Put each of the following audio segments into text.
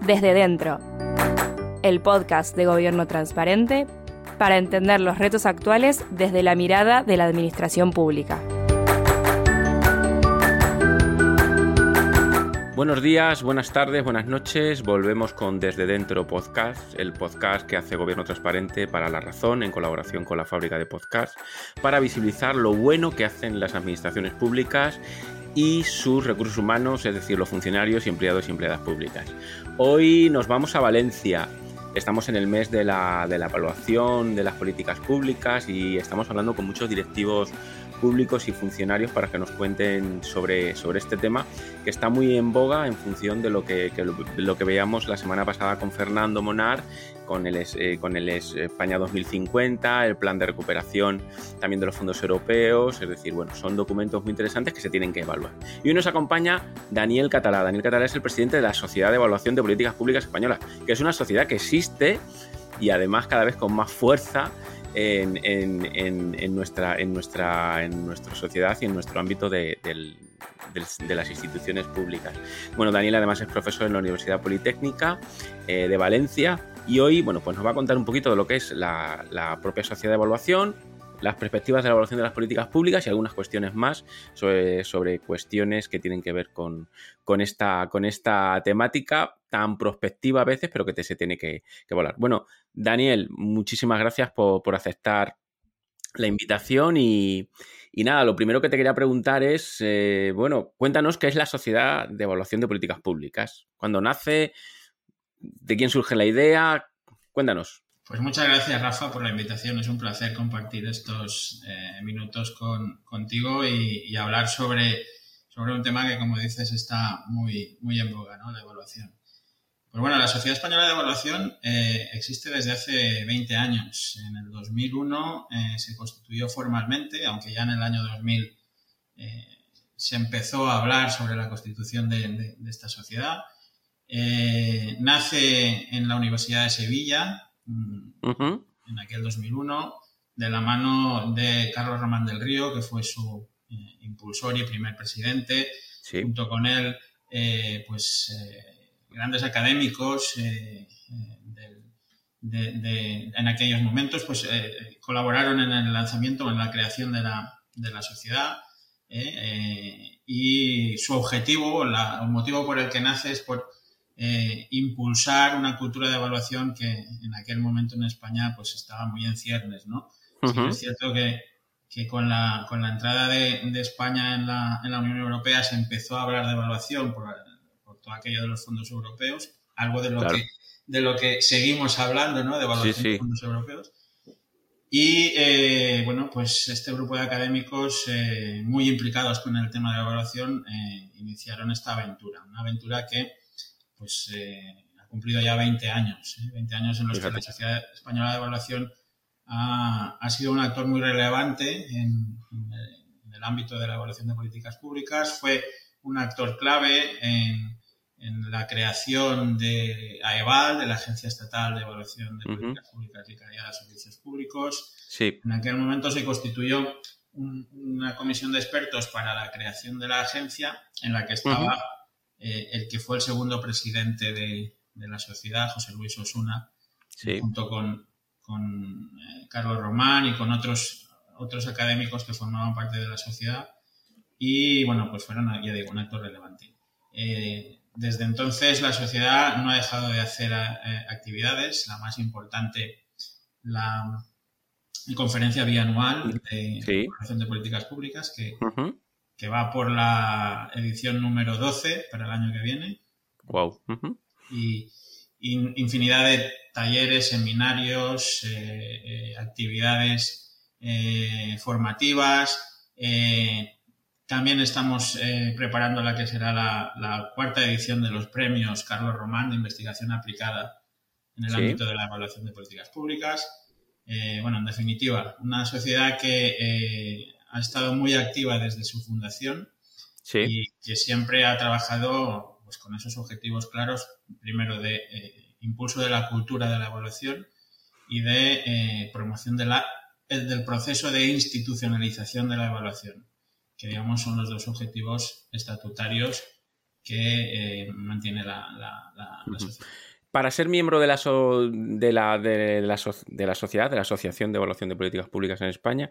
Desde Dentro, el podcast de Gobierno Transparente para entender los retos actuales desde la mirada de la Administración Pública. Buenos días, buenas tardes, buenas noches. Volvemos con Desde Dentro Podcast, el podcast que hace Gobierno Transparente para La Razón en colaboración con la fábrica de podcast, para visibilizar lo bueno que hacen las administraciones públicas y sus recursos humanos, es decir, los funcionarios y empleados y empleadas públicas. Hoy nos vamos a Valencia. Estamos en el mes de la, de la evaluación de las políticas públicas y estamos hablando con muchos directivos públicos y funcionarios para que nos cuenten sobre, sobre este tema que está muy en boga en función de lo que, lo, que veíamos la semana pasada con Fernando Monar, con el, eh, con el España 2050, el plan de recuperación también de los fondos europeos, es decir, bueno, son documentos muy interesantes que se tienen que evaluar. Y hoy nos acompaña Daniel Catalá. Daniel Catalá es el presidente de la Sociedad de Evaluación de Políticas Públicas Española, que es una sociedad que existe y además cada vez con más fuerza en, nuestra, en, nuestra, en sociedad y en nuestro ámbito de, las instituciones públicas. Bueno, Daniel además es profesor en la Universidad Politécnica eh, de Valencia y hoy bueno, pues nos va a contar un poquito de lo que es la propia sociedad de evaluación, las perspectivas de la evaluación de las políticas públicas y algunas cuestiones más sobre, sobre cuestiones que tienen que ver con, con, esta, con esta temática tan prospectiva a veces, pero que te, se tiene que, que volar. Bueno, Daniel, muchísimas gracias por, por aceptar la invitación y, y, nada, lo primero que te quería preguntar es, eh, bueno, cuéntanos qué es la Sociedad de Evaluación de Políticas Públicas. ¿Cuándo nace? ¿De quién surge la idea? Cuéntanos. Pues muchas gracias, Rafa, por la invitación. Es un placer compartir estos eh, minutos contigo y, hablar sobre, sobre un tema que, como dices, está muy, muy en boga, ¿no? La evaluación. Pues bueno, la Sociedad Española de Evaluación eh, existe desde hace 20 años. En el 2001 eh, se constituyó formalmente, aunque ya en el año 2000 se empezó a hablar sobre la constitución de, esta sociedad. nace en la Universidad de Sevilla en aquel 2001, de la mano de Carlos Román del Río, que fue su eh, impulsor y primer presidente. Junto con él, eh, pues eh, grandes académicos en aquellos momentos, pues colaboraron en el lanzamiento, en la creación de la, de la sociedad. y su objetivo, el motivo por el que nace es por eh, impulsar una cultura de evaluación que en aquel momento en España pues estaba muy en ciernes, ¿no? es cierto que, que, con, la, con la entrada de, de España en la, en la, Unión Europea se empezó a hablar de evaluación por, por todo aquello de los fondos europeos, algo de lo, que, de lo que seguimos hablando, ¿no? De evaluación de fondos europeos. Y eh, bueno, pues este grupo de académicos eh, muy implicados con el tema de la evaluación iniciaron esta aventura, una aventura que pues eh, ha cumplido ya 20 años, 20 ¿eh? años en los que la Sociedad Española de Evaluación ha, sido un actor muy relevante en, el ámbito de la evaluación de políticas públicas, fue un actor clave en, la creación de AEVAL, de la Agencia Estatal de Evaluación de Políticas Públicas y Calidad de Servicios Públicos. En aquel momento se constituyó una comisión de expertos para la creación de la agencia en la que estaba eh, el que fue el segundo presidente de, la sociedad, José Luis Osuna, junto con, eh, Carlos Román y con otros, otros académicos que formaban parte de la sociedad. Y bueno, pues fueron, ya digo, un actor relevante. Eh, desde entonces la sociedad no ha dejado de hacer actividades, la más importante, la conferencia bianual de sí. de políticas públicas, que, que va por la edición número 12 para el año que viene. Wow. y, infinidad de talleres, seminarios, eh, eh, actividades eh, formativas, También estamos preparando la que será la, cuarta edición de los premios Carlos Román de investigación aplicada en el ámbito de la evaluación de políticas públicas. Bueno, en definitiva, una sociedad que ha estado muy activa desde su fundación y que siempre ha trabajado pues, con esos objetivos claros, primero de impulso de la cultura de la evaluación y de promoción de la, del proceso de institucionalización de la evaluación que digamos son los dos objetivos estatutarios que eh, mantiene la, sociedad. Para ser miembro de la, de, la, de, la, de la sociedad, de la Asociación de Evaluación de Políticas Públicas en España,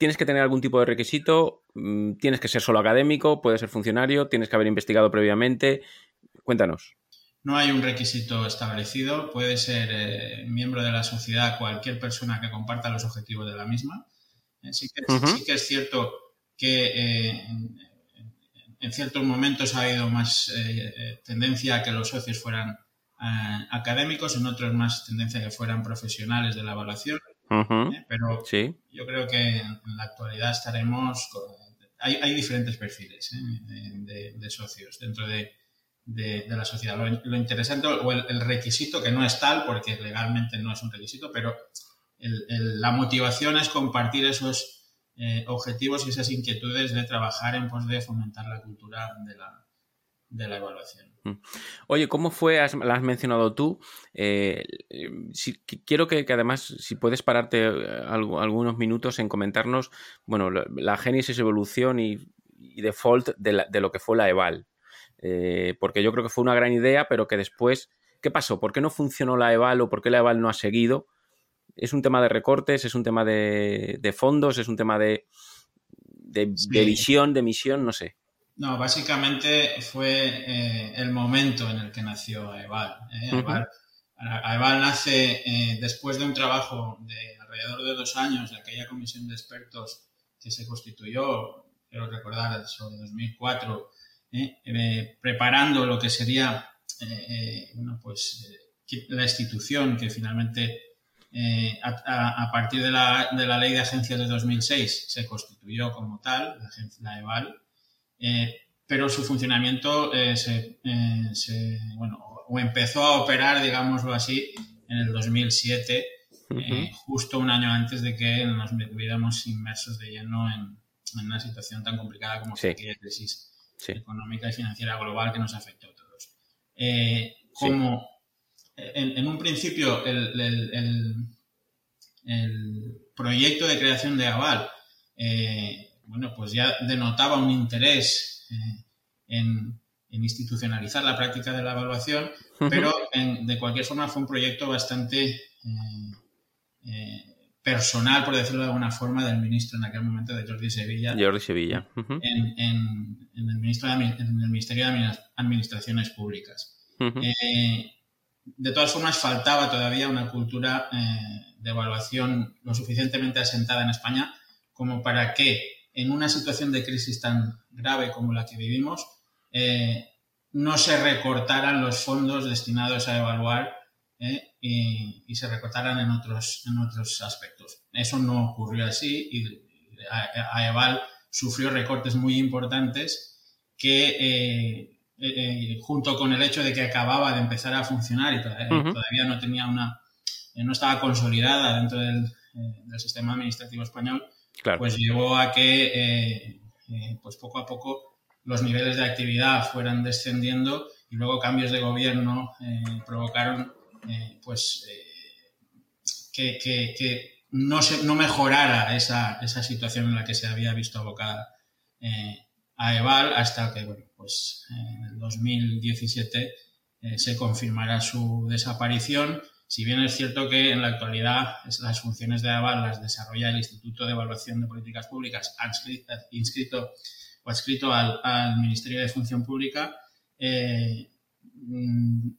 ¿tienes que tener algún tipo de requisito? Mm, ¿Tienes que ser solo académico? ¿Puedes ser funcionario? ¿Tienes que haber investigado previamente? Cuéntanos. No hay un requisito establecido. Puede ser eh, miembro de la sociedad cualquier persona que comparta los objetivos de la misma. Eh, sí, que, sí que es cierto que eh, en, ciertos momentos ha habido más eh, tendencia a que los socios fueran académicos, en otros más tendencia a que fueran profesionales de la evaluación. Pero yo creo que en, la actualidad estaremos. hay, diferentes perfiles de, socios dentro de, la sociedad. Lo, interesante, o el, requisito, que no es tal, porque legalmente no es un requisito, pero la motivación es compartir esos eh, objetivos y esas inquietudes de trabajar en pos de fomentar la cultura de la, de la evaluación. Oye, ¿cómo fue? la has mencionado tú. Eh, si, quiero que, además, si puedes pararte eh, algunos minutos en comentarnos, bueno, la, génesis, evolución y, default de, de, lo que fue la EVAL. porque yo creo que fue una gran idea, pero que después, ¿qué pasó? ¿Por qué no funcionó la EVAL o por qué la EVAL no ha seguido? ¿Es un tema de recortes? ¿Es un tema de, fondos? ¿Es un tema de, de, visión, de misión? No sé. No, básicamente fue eh, el momento en el que nació AEVAL. ¿eh? AEVAL, nace eh, después de un trabajo de alrededor de dos años de aquella comisión de expertos que se constituyó, quiero recordar, sobre 2004, preparando lo que sería bueno, pues, la institución que finalmente eh, a, partir de la, de la, ley de agencias de 2006 se constituyó como tal, la, la EVAL, eh, pero su funcionamiento eh, se, bueno, o empezó a operar, digámoslo así, en el 2007, justo un año antes de que nos viéramos inmersos de lleno en, una situación tan complicada como sí. aquella crisis económica y financiera global que nos afectó a todos. como en, un principio el, proyecto de creación de Aval, eh, bueno, pues ya denotaba un interés eh, en, institucionalizar la práctica de la evaluación, pero de cualquier forma fue un proyecto bastante eh, personal, por decirlo de alguna forma, del ministro en aquel momento, de Jordi Sevilla. Jordi Sevilla. en, el Ministerio de Administraciones Públicas de todas formas, faltaba todavía una cultura eh, de evaluación lo suficientemente asentada en España como para que en una situación de crisis tan grave como la que vivimos, eh, no se recortaran los fondos destinados a evaluar eh, y, se recortaran en otros, en otros aspectos. Eso no ocurrió así y AEVAL sufrió recortes muy importantes que eh, junto con el hecho de que acababa de empezar a funcionar y eh, todavía, no tenía una, eh, no estaba consolidada dentro del, sistema administrativo español, pues llevó a que, pues poco a poco los niveles de actividad fueran descendiendo y luego cambios de gobierno provocaron, pues, que, no, se, no mejorara esa, esa situación en la que se había visto abocada a EVAL hasta que, bueno, pues en el 2017 eh, se confirmará su desaparición. Si bien es cierto que en la actualidad las funciones de EVAL las desarrolla el Instituto de Evaluación de Políticas Públicas inscrito o adscrito al, Ministerio de Función Pública, eh, mm,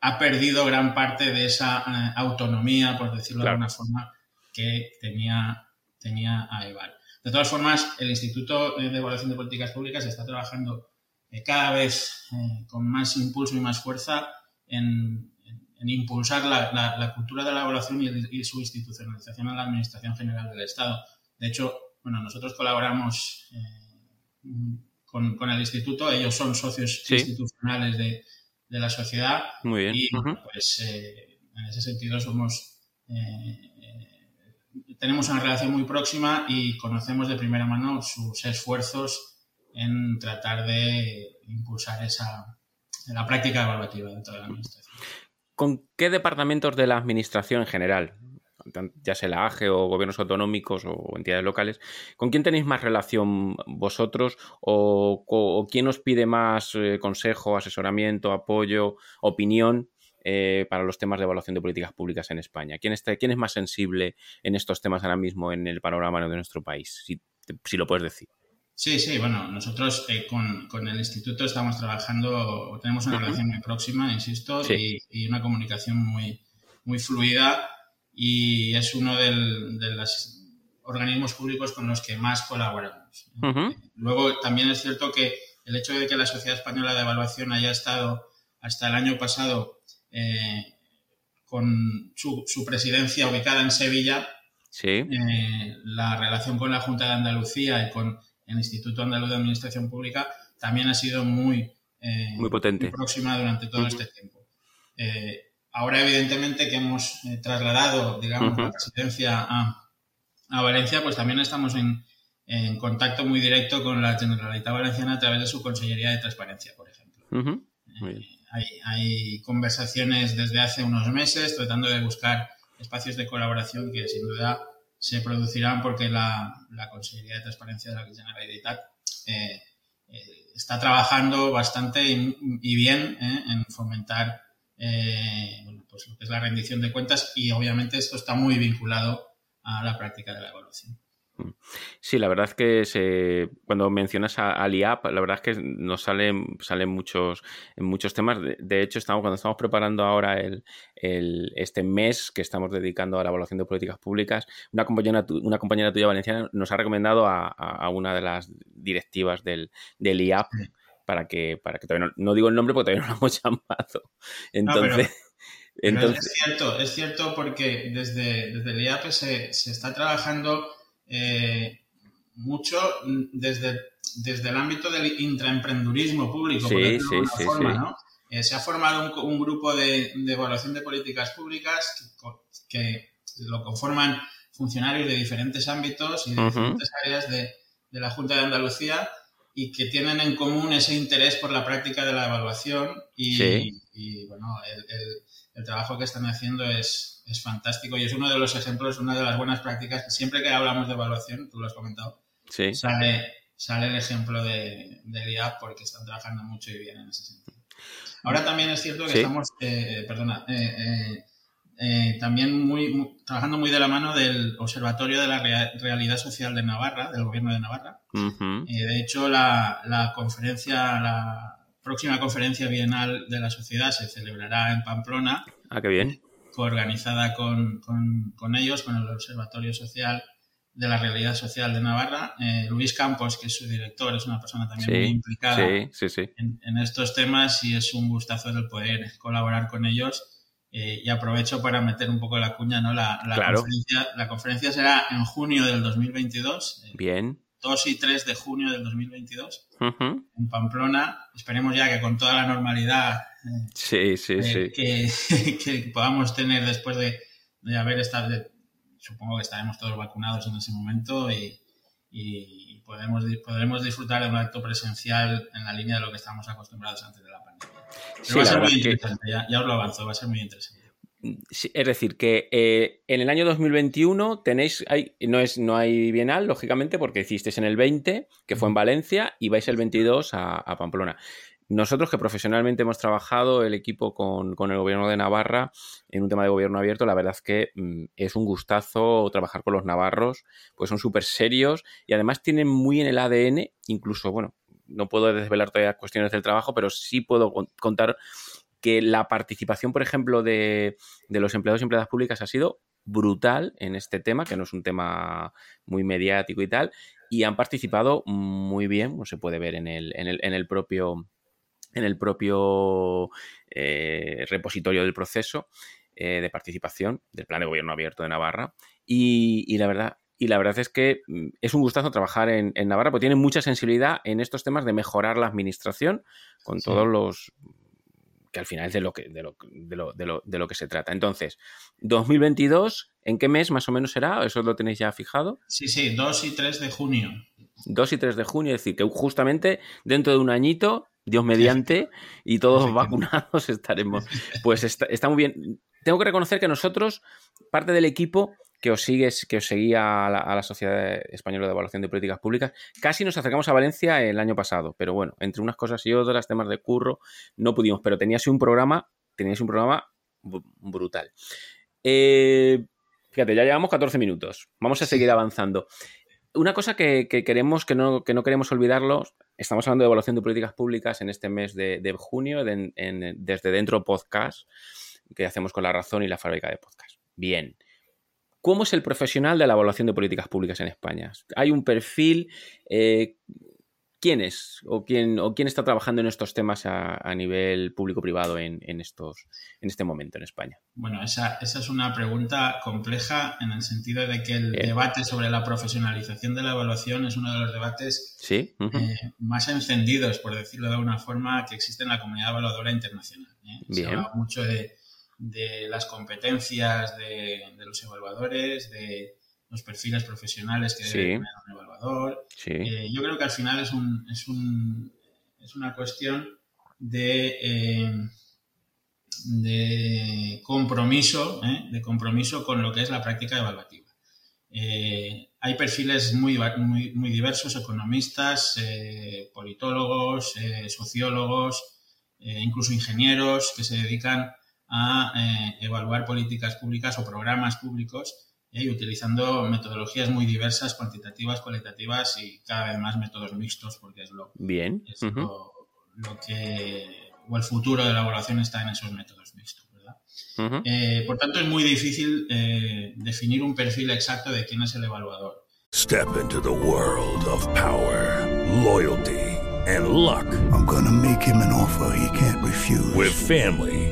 ha perdido gran parte de esa eh, autonomía, por decirlo de alguna forma, que tenía, tenía a EVAL. De todas formas, el Instituto de Evaluación de Políticas Públicas está trabajando eh, cada vez con más impulso y más fuerza en, impulsar la, cultura de la evaluación y, su institucionalización en la Administración General del Estado. De hecho, bueno, nosotros colaboramos eh, con, el instituto. Ellos son socios institucionales de, la sociedad. Muy bien. Y pues eh, en ese sentido somos tenemos una relación muy próxima y conocemos de primera mano sus esfuerzos en tratar de impulsar esa la práctica evaluativa dentro de la administración. ¿Con qué departamentos de la administración en general, ya sea la AGE o gobiernos autonómicos o entidades locales, ¿con quién tenéis más relación vosotros o, quién os pide más eh, consejo, asesoramiento, apoyo, opinión eh, para los temas de evaluación de políticas públicas en España? ¿Quién, está, ¿Quién es más sensible en estos temas ahora mismo en el panorama de nuestro país? Si, lo puedes decir. Sí, sí, bueno, nosotros eh, con, el instituto estamos trabajando, tenemos una relación muy próxima, insisto, y, una comunicación muy, muy fluida y es uno de los organismos públicos con los que más colaboramos. Luego, también es cierto que el hecho de que la Sociedad Española de Evaluación haya estado hasta el año pasado eh, con su, presidencia ubicada en Sevilla, eh, la relación con la Junta de Andalucía y con el Instituto Andaluz de Administración Pública también ha sido muy, eh, muy potente. próxima durante todo este tiempo. ahora, evidentemente, que hemos trasladado, digamos, la presidencia a, Valencia, pues también estamos en, contacto muy directo con la Generalitat Valenciana a través de su Consellería de Transparencia, por ejemplo. Hay, conversaciones desde hace unos meses tratando de buscar espacios de colaboración que sin duda se producirán porque la, Consejería de Transparencia de la Generalitat eh, eh, está trabajando bastante y, bien eh, en fomentar pues lo que es la rendición de cuentas y obviamente esto está muy vinculado a la práctica de la evaluación. Sí, la verdad es que se, cuando mencionas a, IAP, la verdad es que nos salen, salen muchos, muchos temas. De, hecho, estamos, cuando estamos preparando ahora el, este mes que estamos dedicando a la evaluación de políticas públicas, una compañera, una compañera tuya valenciana nos ha recomendado a, una de las directivas del, del IAP para que, para que todavía no, digo el nombre porque todavía no lo hemos llamado. Entonces. Entonces... es cierto, es cierto porque desde, desde el IAP se, se está trabajando eh, mucho desde, desde el ámbito del intraemprendurismo público, sí, sí, sí, eh, se ha formado un, grupo de, evaluación de políticas públicas que, lo conforman funcionarios de diferentes ámbitos y de diferentes áreas de, la Junta de Andalucía y que tienen en común ese interés por la práctica de la evaluación y, bueno, el, trabajo que están haciendo es, es fantástico y es uno de los ejemplos, una de las buenas prácticas que siempre que hablamos de evaluación, tú lo has comentado, sale, sale el ejemplo de, de IAP porque están trabajando mucho y bien en ese sentido. Ahora también es cierto que estamos, eh, perdona, eh, eh, también muy, trabajando muy de la mano del Observatorio de la Realidad Social de Navarra, del Gobierno de Navarra. de hecho, la, la conferencia, la próxima conferencia bienal de la sociedad se celebrará en Pamplona. Ah, qué bien organizada con, con, ellos, con el Observatorio Social de la Realidad Social de Navarra. Eh, Luis Campos, que es su director, es una persona también muy implicada en, estos temas y es un gustazo el poder colaborar con ellos. Eh, y aprovecho para meter un poco la cuña, ¿no? La, conferencia, la conferencia será en junio del 2022. Eh, Bien. 2 y 3 de junio del 2022 en Pamplona. Esperemos ya que con toda la normalidad sí, sí, eh, sí. Que, podamos tener después de, haber estado, supongo que estaremos todos vacunados en ese momento y, podemos, podremos disfrutar de un acto presencial en la línea de lo que estamos acostumbrados antes de la pandemia. va a ser muy interesante, ya, os lo avanzo, va a ser muy interesante. es decir, que eh, en el año 2021 tenéis, hay, no, es, no hay bienal, lógicamente, porque hicisteis en el 20, que fue en Valencia, y vais el 22 a, a Pamplona. Nosotros que profesionalmente hemos trabajado el equipo con, el gobierno de Navarra en un tema de gobierno abierto, la verdad es que mm, es un gustazo trabajar con los navarros, pues son súper serios y además tienen muy en el ADN, incluso, bueno, no puedo desvelar todavía cuestiones del trabajo, pero sí puedo contar que la participación, por ejemplo, de, los empleados y empleadas públicas ha sido brutal en este tema, que no es un tema muy mediático y tal, y han participado muy bien, como se puede ver en el, en el, en el propio en el propio eh, repositorio del proceso eh, de participación del Plan de Gobierno Abierto de Navarra. Y, la verdad, y la verdad es que mm, es un gustazo trabajar en, Navarra porque tiene mucha sensibilidad en estos temas de mejorar la administración con todos los que al final es de lo que, de lo, de lo, de lo, de lo que se trata. Entonces, 2022, ¿en qué mes más o menos será? ¿Eso lo tenéis ya fijado? Sí, sí, 2 y 3 de junio. 2 y 3 de junio, es decir, que justamente dentro de un añito, Dios mediante, y todos vacunados estaremos. Pues está, está muy bien. Tengo que reconocer que nosotros, parte del equipo, que os sigues, que os seguía a la, Sociedad Española de Evaluación de Políticas Públicas. Casi nos acercamos a Valencia el año pasado, pero bueno, entre unas cosas y otras, temas de curro, no pudimos. Pero tenías un programa, tenías un programa brutal. Eh, fíjate, ya llevamos 14 minutos. Vamos a seguir avanzando. Una cosa que, queremos, que no, que no, queremos olvidarlo, estamos hablando de evaluación de políticas públicas en este mes de, junio, desde dentro podcast, que hacemos con la razón y la fábrica de podcast. Bien. ¿Cómo es el profesional de la evaluación de políticas públicas en España? ¿Hay un perfil? Eh, ¿Quién es o quién, o quién está trabajando en estos temas a, nivel público-privado en, estos, en este momento en España? Bueno, esa, es una pregunta compleja en el sentido de que el debate sobre la profesionalización de la evaluación es uno de los debates ¿Sí? Eh, más encendidos, por decirlo de alguna forma, que existe en la comunidad evaluadora internacional. ¿eh? Se habla mucho de de las competencias de, los evaluadores, de los perfiles profesionales que debe tener un evaluador. Eh, yo creo que al final es, un, es, un, es una cuestión de, eh, de compromiso, ¿eh? de compromiso con lo que es la práctica evaluativa. hay perfiles muy, muy, muy diversos, economistas, politólogos, sociólogos, incluso ingenieros que se dedican a evaluar políticas públicas o programas públicos eh, utilizando metodologías muy diversas, cuantitativas, cualitativas y cada vez más métodos mixtos porque es lo, Bien. lo, que o el futuro de la evaluación está en esos métodos mixtos. ¿verdad? Eh, por tanto, es muy difícil definir un perfil exacto de quién es el evaluador. Step into the world of power, loyalty and luck. I'm gonna make him an offer he can't refuse. With family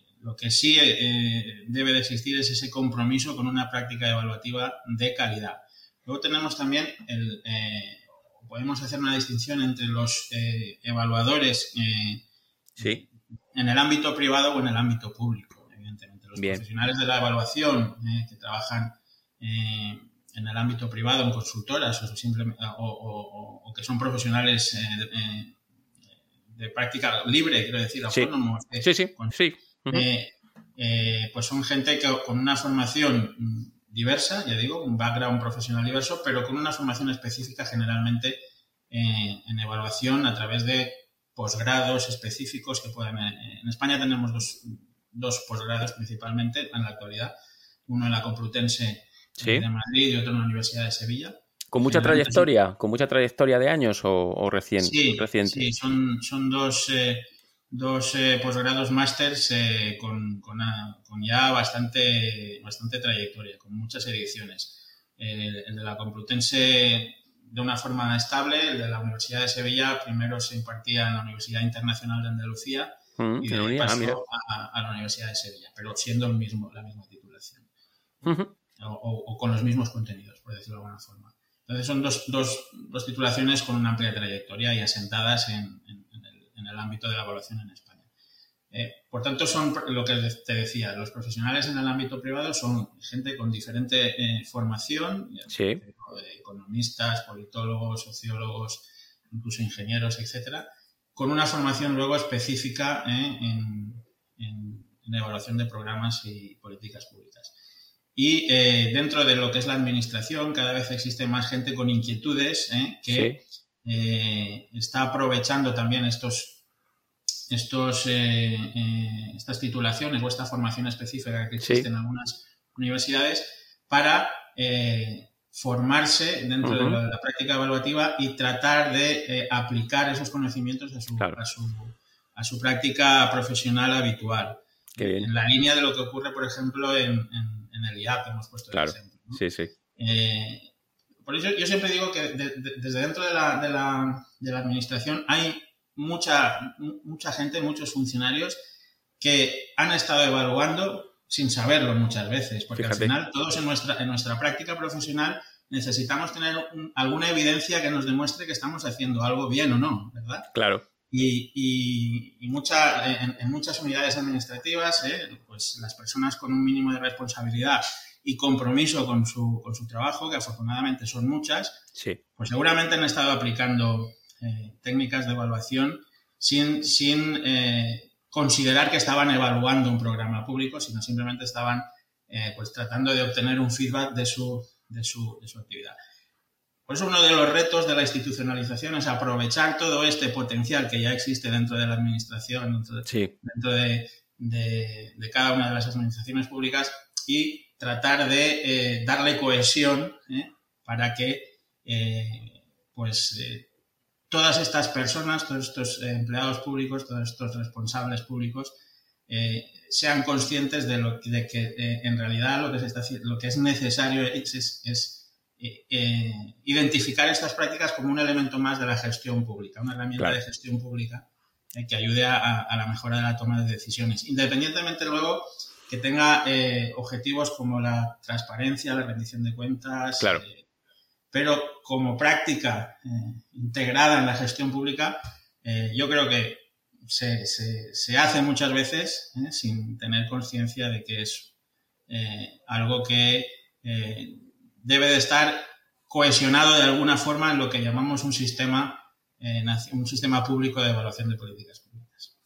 Lo que sí eh, debe de existir es ese compromiso con una práctica evaluativa de calidad. Luego tenemos también el, eh, podemos hacer una distinción entre los eh, evaluadores sí. en el ámbito privado o en el ámbito público, evidentemente. Los profesionales de la evaluación que trabajan en el ámbito privado, en consultoras o, simplemente, o, que son profesionales de, práctica libre, quiero decir, autónomos. Sí, sí, sí. Eh, eh, pues son gente que con una formación diversa, ya digo, un background profesional diverso, pero con una formación específica generalmente eh, en evaluación a través de posgrados específicos que pueden... en España tenemos dos, dos posgrados principalmente en la actualidad, uno en la Complutense de Madrid y otro en la Universidad de Sevilla. ¿Con mucha trayectoria? ¿Con mucha trayectoria de años o, recién, sí, reciente? Sí, son, son dos, dos eh, posgrados másters eh, con, con, ya bastante, bastante trayectoria, con muchas ediciones. El, de la Complutense de una forma estable, el de la Universidad de Sevilla primero se impartía en la Universidad Internacional de Andalucía mm, y de ah, pasó a, la Universidad de Sevilla, pero siendo el mismo, la misma titulación. o, con los mismos contenidos, por decirlo de alguna forma. Entonces son dos, dos, dos titulaciones con una amplia trayectoria y asentadas en en el ámbito de la evaluación en España. Eh, por tanto, son lo que te decía, los profesionales en el ámbito privado son gente con diferente eh, formación, economistas, politólogos, sociólogos, incluso ingenieros, etcétera, con una formación luego específica eh, en, la evaluación de programas y políticas públicas. Y dentro de lo que es la administración, cada vez existe más gente con inquietudes que eh, está aprovechando también estos, estos, eh, eh, estas titulaciones o esta formación específica que existe en algunas universidades para formarse dentro de, la, práctica evaluativa y tratar de eh, aplicar esos conocimientos a su, a, su, práctica profesional habitual. En la línea de lo que ocurre, por ejemplo, en, el IAP, hemos puesto el ejemplo. Sí, sí. Eh, por eso yo siempre digo que desde dentro de la, de, la, de la, administración hay mucha, mucha gente, muchos funcionarios que han estado evaluando sin saberlo muchas veces, porque al final todos en nuestra, en nuestra práctica profesional necesitamos tener alguna evidencia que nos demuestre que estamos haciendo algo bien o no, ¿verdad? Claro. Y, y, en, muchas unidades administrativas, ¿eh? pues las personas con un mínimo de responsabilidad y compromiso con su, con su trabajo, que afortunadamente son muchas, sí. pues seguramente han estado aplicando eh, técnicas de evaluación sin, sin eh, considerar que estaban evaluando un programa público, sino simplemente estaban eh, pues tratando de obtener un feedback de su, de su, de su actividad. Por eso uno de los retos de la institucionalización es aprovechar todo este potencial que ya existe dentro de la administración, dentro, de, de, cada una de las administraciones públicas y tratar de eh, darle cohesión ¿eh? para que pues todas estas personas, todos estos empleados públicos, todos estos responsables públicos, eh, sean conscientes de, lo, de que eh, en realidad lo que, se está, lo que es necesario es, eh, identificar estas prácticas como un elemento más de la gestión pública, una herramienta de gestión pública que ayude a, la mejora de la toma de decisiones, independientemente luego que tenga objetivos como la transparencia, la rendición de cuentas, claro pero como práctica eh, integrada en la gestión pública, eh, yo creo que se, se, hace muchas veces eh, sin tener conciencia de que es algo que debe de estar cohesionado de alguna forma en lo que llamamos un sistema, un sistema público de evaluación de políticas públicas.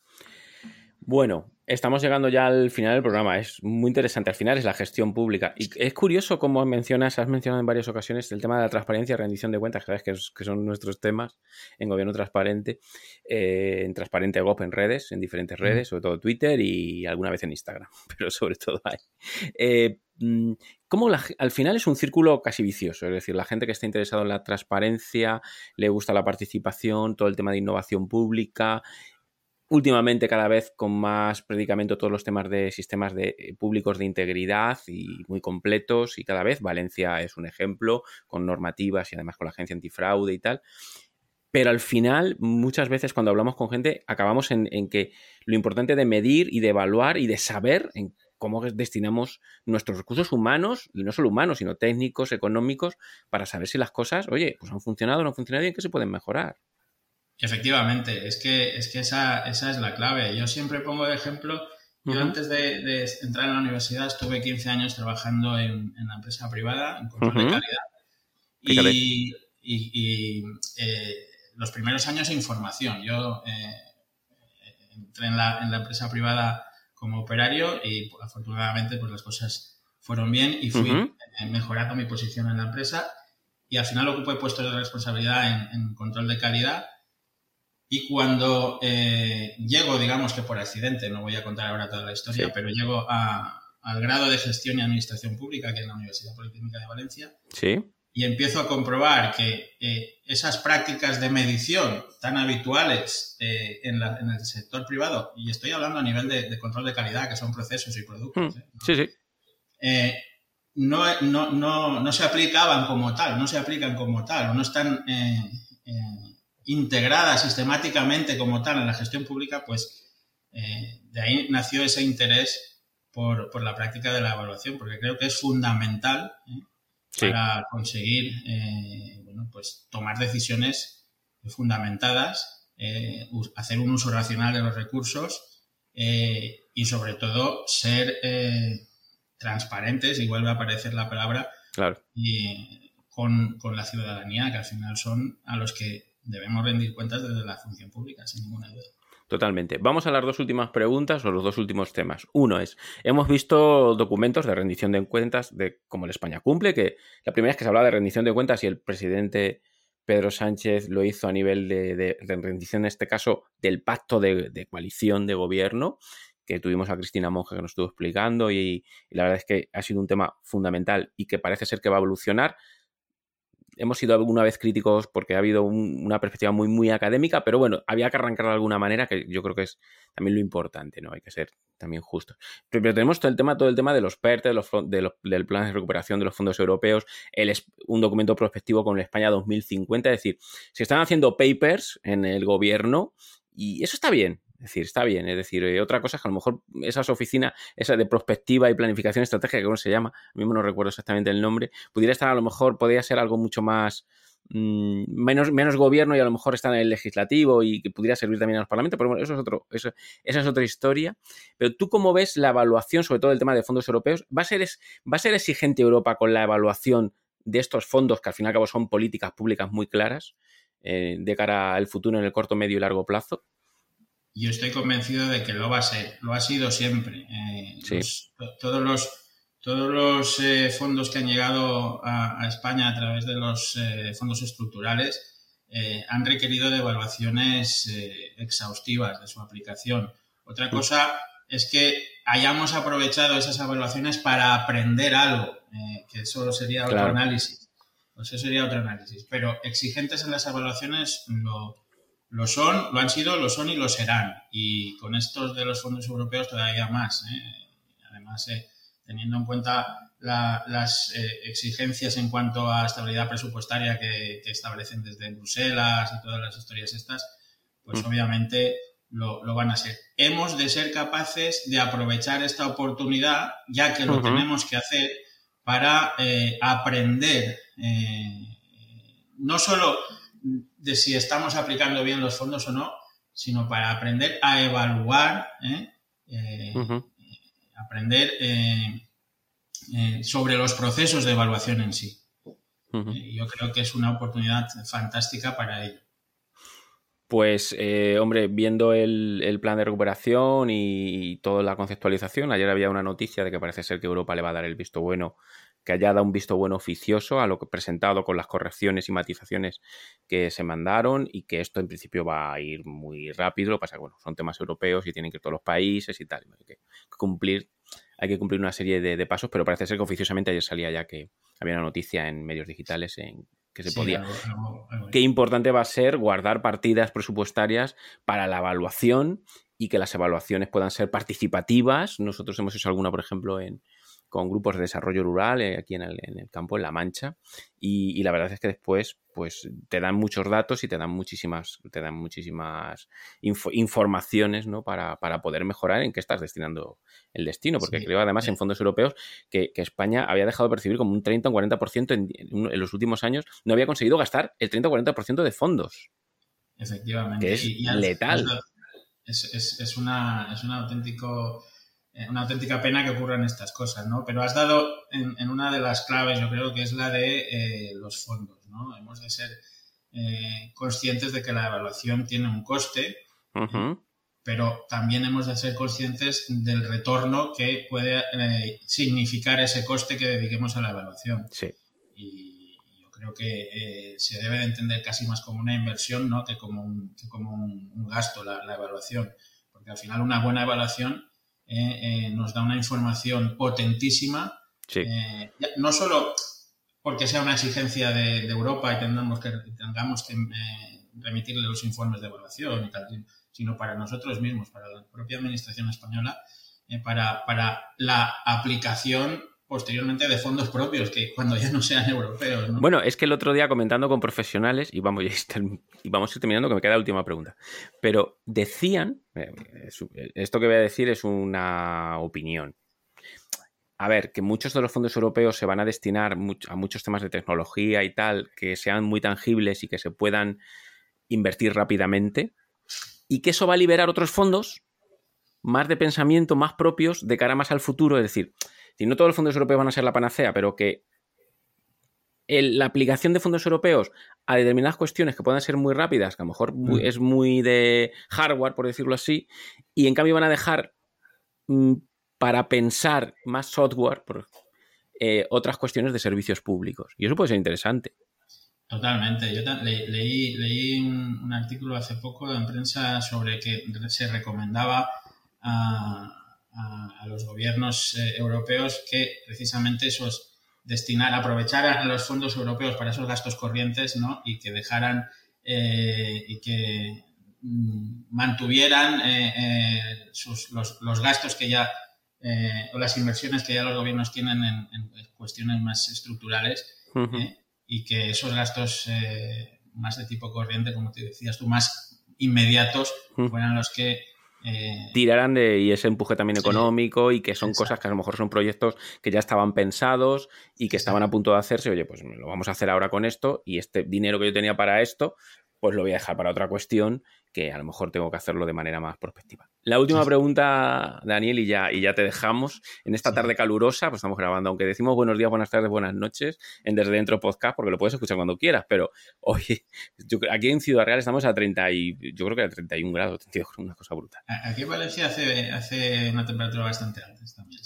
Bueno, Estamos llegando ya al final del programa. Es muy interesante. Al final es la gestión pública. Y es curioso como mencionas, has mencionado en varias ocasiones el tema de la transparencia y rendición de cuentas, que, que son nuestros temas en gobierno transparente, eh, en transparente GOP en redes, en diferentes redes, sobre todo Twitter y alguna vez en Instagram, pero sobre todo ahí. Eh, mm, como al final es un círculo casi vicioso, es decir, la gente que está interesada en la transparencia, le gusta la participación, todo el tema de innovación pública, últimamente cada vez con más predicamento todos los temas de sistemas de, eh, públicos de integridad y muy completos y cada vez Valencia es un ejemplo con normativas y además con la agencia antifraude y tal. Pero al final, muchas veces cuando hablamos con gente, acabamos en, que lo importante de medir y de evaluar y de saber en cómo destinamos nuestros recursos humanos, y no solo humanos, sino técnicos, económicos, para saber si las cosas, oye, pues han funcionado o no han funcionado y en qué se pueden mejorar. Efectivamente, es que, es que esa, esa es la clave. Yo siempre pongo de ejemplo, yo antes de, entrar en la universidad estuve 15 años trabajando en, la empresa privada, en control de calidad. Y, eh, los primeros años en información. Yo eh, entré en la, en la, empresa privada como operario y afortunadamente pues las cosas fueron bien y fui eh, mejorando mi posición en la empresa y al final ocupé puestos de responsabilidad en, en control de calidad y cuando eh, llego, digamos que por accidente, no voy a contar ahora toda la historia, pero llego al grado de gestión y administración pública que en la Universidad Politécnica de Valencia. Sí. Y empiezo a comprobar que eh, esas prácticas de medición tan habituales eh, en, el sector privado, y estoy hablando a nivel de, control de calidad, que son procesos y productos. Mm. Sí, sí. No, no, no, no, se aplicaban como tal, no se aplican como tal, o no están integrada sistemáticamente como tal en la gestión pública, pues eh, de ahí nació ese interés por, la práctica de la evaluación, porque creo que es fundamental ¿eh? para conseguir eh, bueno, pues tomar decisiones fundamentadas, hacer un uso racional de los recursos y sobre todo ser transparentes, y vuelve a aparecer la palabra, claro. y, con, con la ciudadanía, que al final son a los que debemos rendir cuentas desde la función pública, sin ninguna duda. Totalmente. Vamos a las dos últimas preguntas o los dos últimos temas. Uno es, hemos visto documentos de rendición de cuentas de cómo el España cumple, que la primera vez que se hablaba de rendición de cuentas y el presidente Pedro Sánchez lo hizo a nivel de, rendición, en este caso, del pacto de, coalición de gobierno, que tuvimos a Cristina Monge que nos estuvo explicando y, la verdad es que ha sido un tema fundamental y que parece ser que va a evolucionar hemos sido alguna vez críticos porque ha habido una perspectiva muy, muy académica, pero bueno, había que arrancar de alguna manera, que yo creo que es también lo importante, ¿no? Hay que ser también justos. Pero, tenemos todo el tema, todo el tema de los PERT, de los, del plan de recuperación de los fondos europeos, el, un documento prospectivo con España 2050, es decir, se están haciendo papers en el gobierno y eso está bien, es decir, está bien. Es decir, eh, otra cosa es que a lo mejor esas oficinas, esa de prospectiva y planificación estratégica, ¿cómo se llama? A mí no recuerdo exactamente el nombre, pudiera estar a lo mejor, podría ser algo mucho más. Mm, menos, menos gobierno y a lo mejor está en el legislativo y que pudiera servir también a los parlamentos, pero bueno, eso es otro, eso, esa es otra historia. Pero tú, ¿cómo ves la evaluación, sobre todo el tema de fondos europeos? ¿Va a ser, va a ser exigente Europa con la evaluación de estos fondos, que al fin y al cabo son políticas públicas muy claras, eh, de cara al futuro en el corto, medio y largo plazo? Yo estoy convencido de que lo va a ser, lo ha sido siempre. Eh, todos los, todos los eh, fondos que han llegado a, España a través de los eh, fondos estructurales han requerido de evaluaciones exhaustivas de su aplicación. Otra cosa es que hayamos aprovechado esas evaluaciones para aprender algo, que eso sería otro análisis. Pues eso sería otro análisis. Pero exigentes en las evaluaciones lo, lo son, lo han sido, lo son y lo serán. Y con estos de los fondos europeos todavía más. ¿eh? Además, eh, teniendo en cuenta las eh, exigencias en cuanto a estabilidad presupuestaria que, establecen desde Bruselas y todas las historias estas, pues mm. obviamente lo, van a ser. Hemos de ser capaces de aprovechar esta oportunidad, ya que lo tenemos que hacer, para aprender no solo de si estamos aplicando bien los fondos o no, sino para aprender a evaluar, ¿eh? Eh, aprender eh, sobre los procesos de evaluación en sí. yo creo que es una oportunidad fantástica para ello. Pues, hombre, viendo el, el, plan de recuperación y toda la conceptualización, ayer había una noticia de que parece ser que Europa le va a dar el visto bueno que haya dado un visto bueno oficioso a lo que presentado con las correcciones y matizaciones que se mandaron y que esto en principio va a ir muy rápido. Lo que pasa que bueno, son temas europeos y tienen que ir todos los países y tal. Hay que cumplir, hay que cumplir una serie de, pasos, pero parece ser que oficiosamente ayer salía ya que había una noticia en medios digitales en que se podía. Qué importante va a ser guardar partidas presupuestarias para la evaluación y que las evaluaciones puedan ser participativas. Nosotros hemos hecho alguna, por ejemplo, en, con grupos de desarrollo rural eh, aquí en el, en el, campo, en La Mancha, y, la verdad es que después pues te dan muchos datos y te dan muchísimas, te dan muchísimas informaciones ¿no? para, poder mejorar en qué estás destinando el destino, porque creo además en fondos europeos que, España había dejado de percibir como un 30 o 40% en, en, los últimos años, no había conseguido gastar el 30 o 40% de fondos. Efectivamente. Que es letal. Es, es, es, una, es un auténtico eh, una auténtica pena que ocurran estas cosas, ¿no? Pero has dado en, una de las claves, yo creo que es la de eh, los fondos, ¿no? Hemos de ser eh, conscientes de que la evaluación tiene un coste, pero también hemos de ser conscientes del retorno que puede significar ese coste que dediquemos a la evaluación. Sí. Y yo creo que se debe de entender casi más como una inversión, ¿no? Que como un, como un, gasto la, la evaluación. Porque al final una buena evaluación eh, eh, nos da una información potentísima. Eh, no solo porque sea una exigencia de, Europa y tengamos que, tengamos que remitirle los informes de evaluación y tal, sino para nosotros mismos, para la propia Administración española, para, para la aplicación posteriormente de fondos propios, que cuando ya no sean europeos. Bueno, es que el otro día comentando con profesionales, y vamos, y vamos a ir terminando, que me queda la última pregunta, pero decían, eh, esto que voy a decir es una opinión. A ver, que muchos de los fondos europeos se van a destinar a muchos temas de tecnología y tal, que sean muy tangibles y que se puedan invertir rápidamente, y que eso va a liberar otros fondos más de pensamiento, más propios, de cara más al futuro, es decir, si no todos los fondos europeos van a ser la panacea, pero que la aplicación de fondos europeos a determinadas cuestiones que puedan ser muy rápidas, que a lo mejor mm. es muy de hardware, por decirlo así, y en cambio van a dejar mm, para pensar más software eh, otras cuestiones de servicios públicos. Y eso puede ser interesante. Totalmente. Yo leí, un, artículo hace poco en prensa sobre que se recomendaba a a, los gobiernos eh, europeos que precisamente esos, destinar, aprovechar los fondos europeos para esos gastos corrientes, ¿no? Y que dejaran y que mm, mantuvieran los, gastos que ya o las inversiones que ya los gobiernos tienen en, cuestiones más estructurales y que esos gastos más de tipo corriente, como te decías tú, más inmediatos, fueran los que eh... Tirarán de y ese empuje también económico y que son cosas que a lo mejor son proyectos que ya estaban pensados y que estaban a punto de hacerse. Oye, pues lo vamos a hacer ahora con esto y este dinero que yo tenía para esto, pues lo voy a dejar para otra cuestión que a lo mejor tengo que hacerlo de manera más prospectiva. La última pregunta, Daniel, y ya, y ya te dejamos. En esta tarde calurosa, pues estamos grabando, aunque decimos buenos días, buenas tardes, buenas noches, en Desde Dentro Podcast, porque lo puedes escuchar cuando quieras, pero hoy, aquí en Ciudad Real estamos a 30 y, yo creo que a 31 grados, 32, una cosa brutal. Aquí en Valencia hace, hace una temperatura bastante alta también.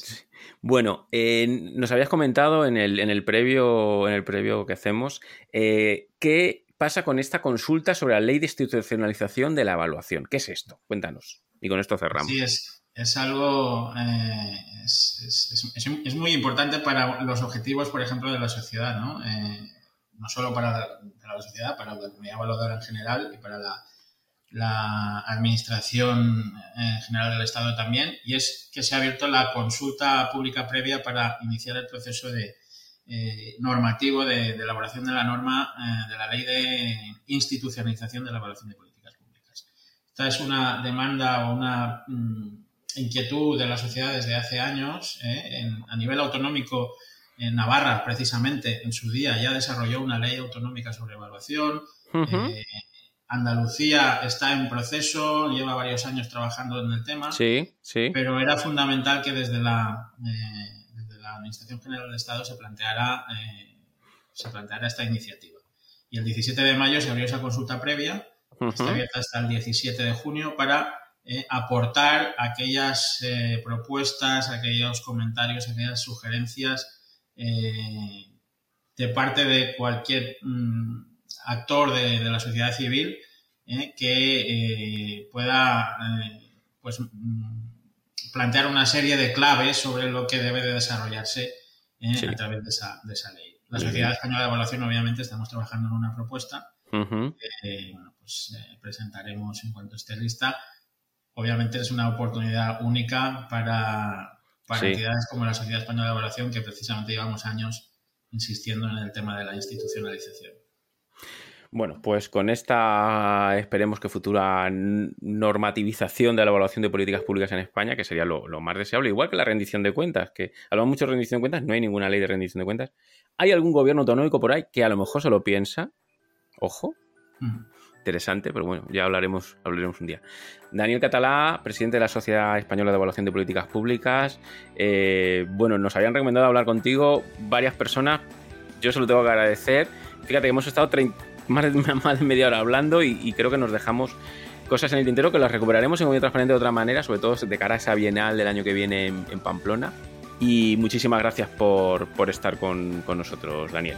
Bueno, eh, nos habías comentado en el, en el, previo, en el previo que hacemos eh, que pasa con esta consulta sobre la ley de institucionalización de la evaluación? ¿Qué es esto? Cuéntanos. Y con esto cerramos. Sí, es, algo. Eh, es, muy importante para los objetivos, por ejemplo, de la sociedad, ¿no? Eh, no solo para la, sociedad, para la comunidad evaluadora en general y para la, la administración en general del Estado también. Y es que se ha abierto la consulta pública previa para iniciar el proceso de eh, normativo de, elaboración de la norma eh, de la ley de institucionalización de la evaluación de públicas. Esta es una demanda o una mm, inquietud de la sociedad desde hace años. Eh, a nivel autonómico, en Navarra, precisamente, en su día ya desarrolló una ley autonómica sobre evaluación. Andalucía está en proceso, lleva varios años trabajando en el tema. Sí, sí. Pero era fundamental que desde la Administración General del Estado se planteara, eh, se planteara esta iniciativa. Y el 17 de mayo se abrió esa consulta previa, está abierta hasta el 17 de junio, para eh, aportar aquellas eh, propuestas, aquellos comentarios, aquellas sugerencias de parte de cualquier mm, actor de, la sociedad civil que pueda pues, mm, plantear una serie de claves sobre lo que debe de desarrollarse eh, a través de esa, de esa ley. La Sociedad Española de Evaluación, obviamente, estamos trabajando en una propuesta que bueno, pues, eh, presentaremos en cuanto esté lista. Obviamente es una oportunidad única para, para entidades como la Sociedad Española de Evaluación, que precisamente llevamos años insistiendo en el tema de la institucionalización. Bueno, pues con esta esperemos que futura normativización de la evaluación de políticas públicas en España, que sería lo, más deseable, igual que la rendición de cuentas, que hablamos mucho de rendición de cuentas, no hay ninguna ley de rendición de cuentas. ¿Hay algún gobierno autonómico por ahí que a lo mejor se lo piensa? Ojo. Interesante, pero bueno, ya hablaremos, hablaremos un día. Daniel Catalá, presidente de la Sociedad Española de Evaluación de Políticas Públicas. Eh, bueno, nos habían recomendado hablar contigo varias personas. Yo se lo tengo que agradecer. Fíjate que hemos estado 30 más de, media hora hablando y, creo que nos dejamos cosas en el tintero que las recuperaremos en Gobierno Transparente de otra manera, sobre todo de cara a esa bienal del año que viene en, Pamplona. Y muchísimas gracias por, estar con nosotros, Daniel.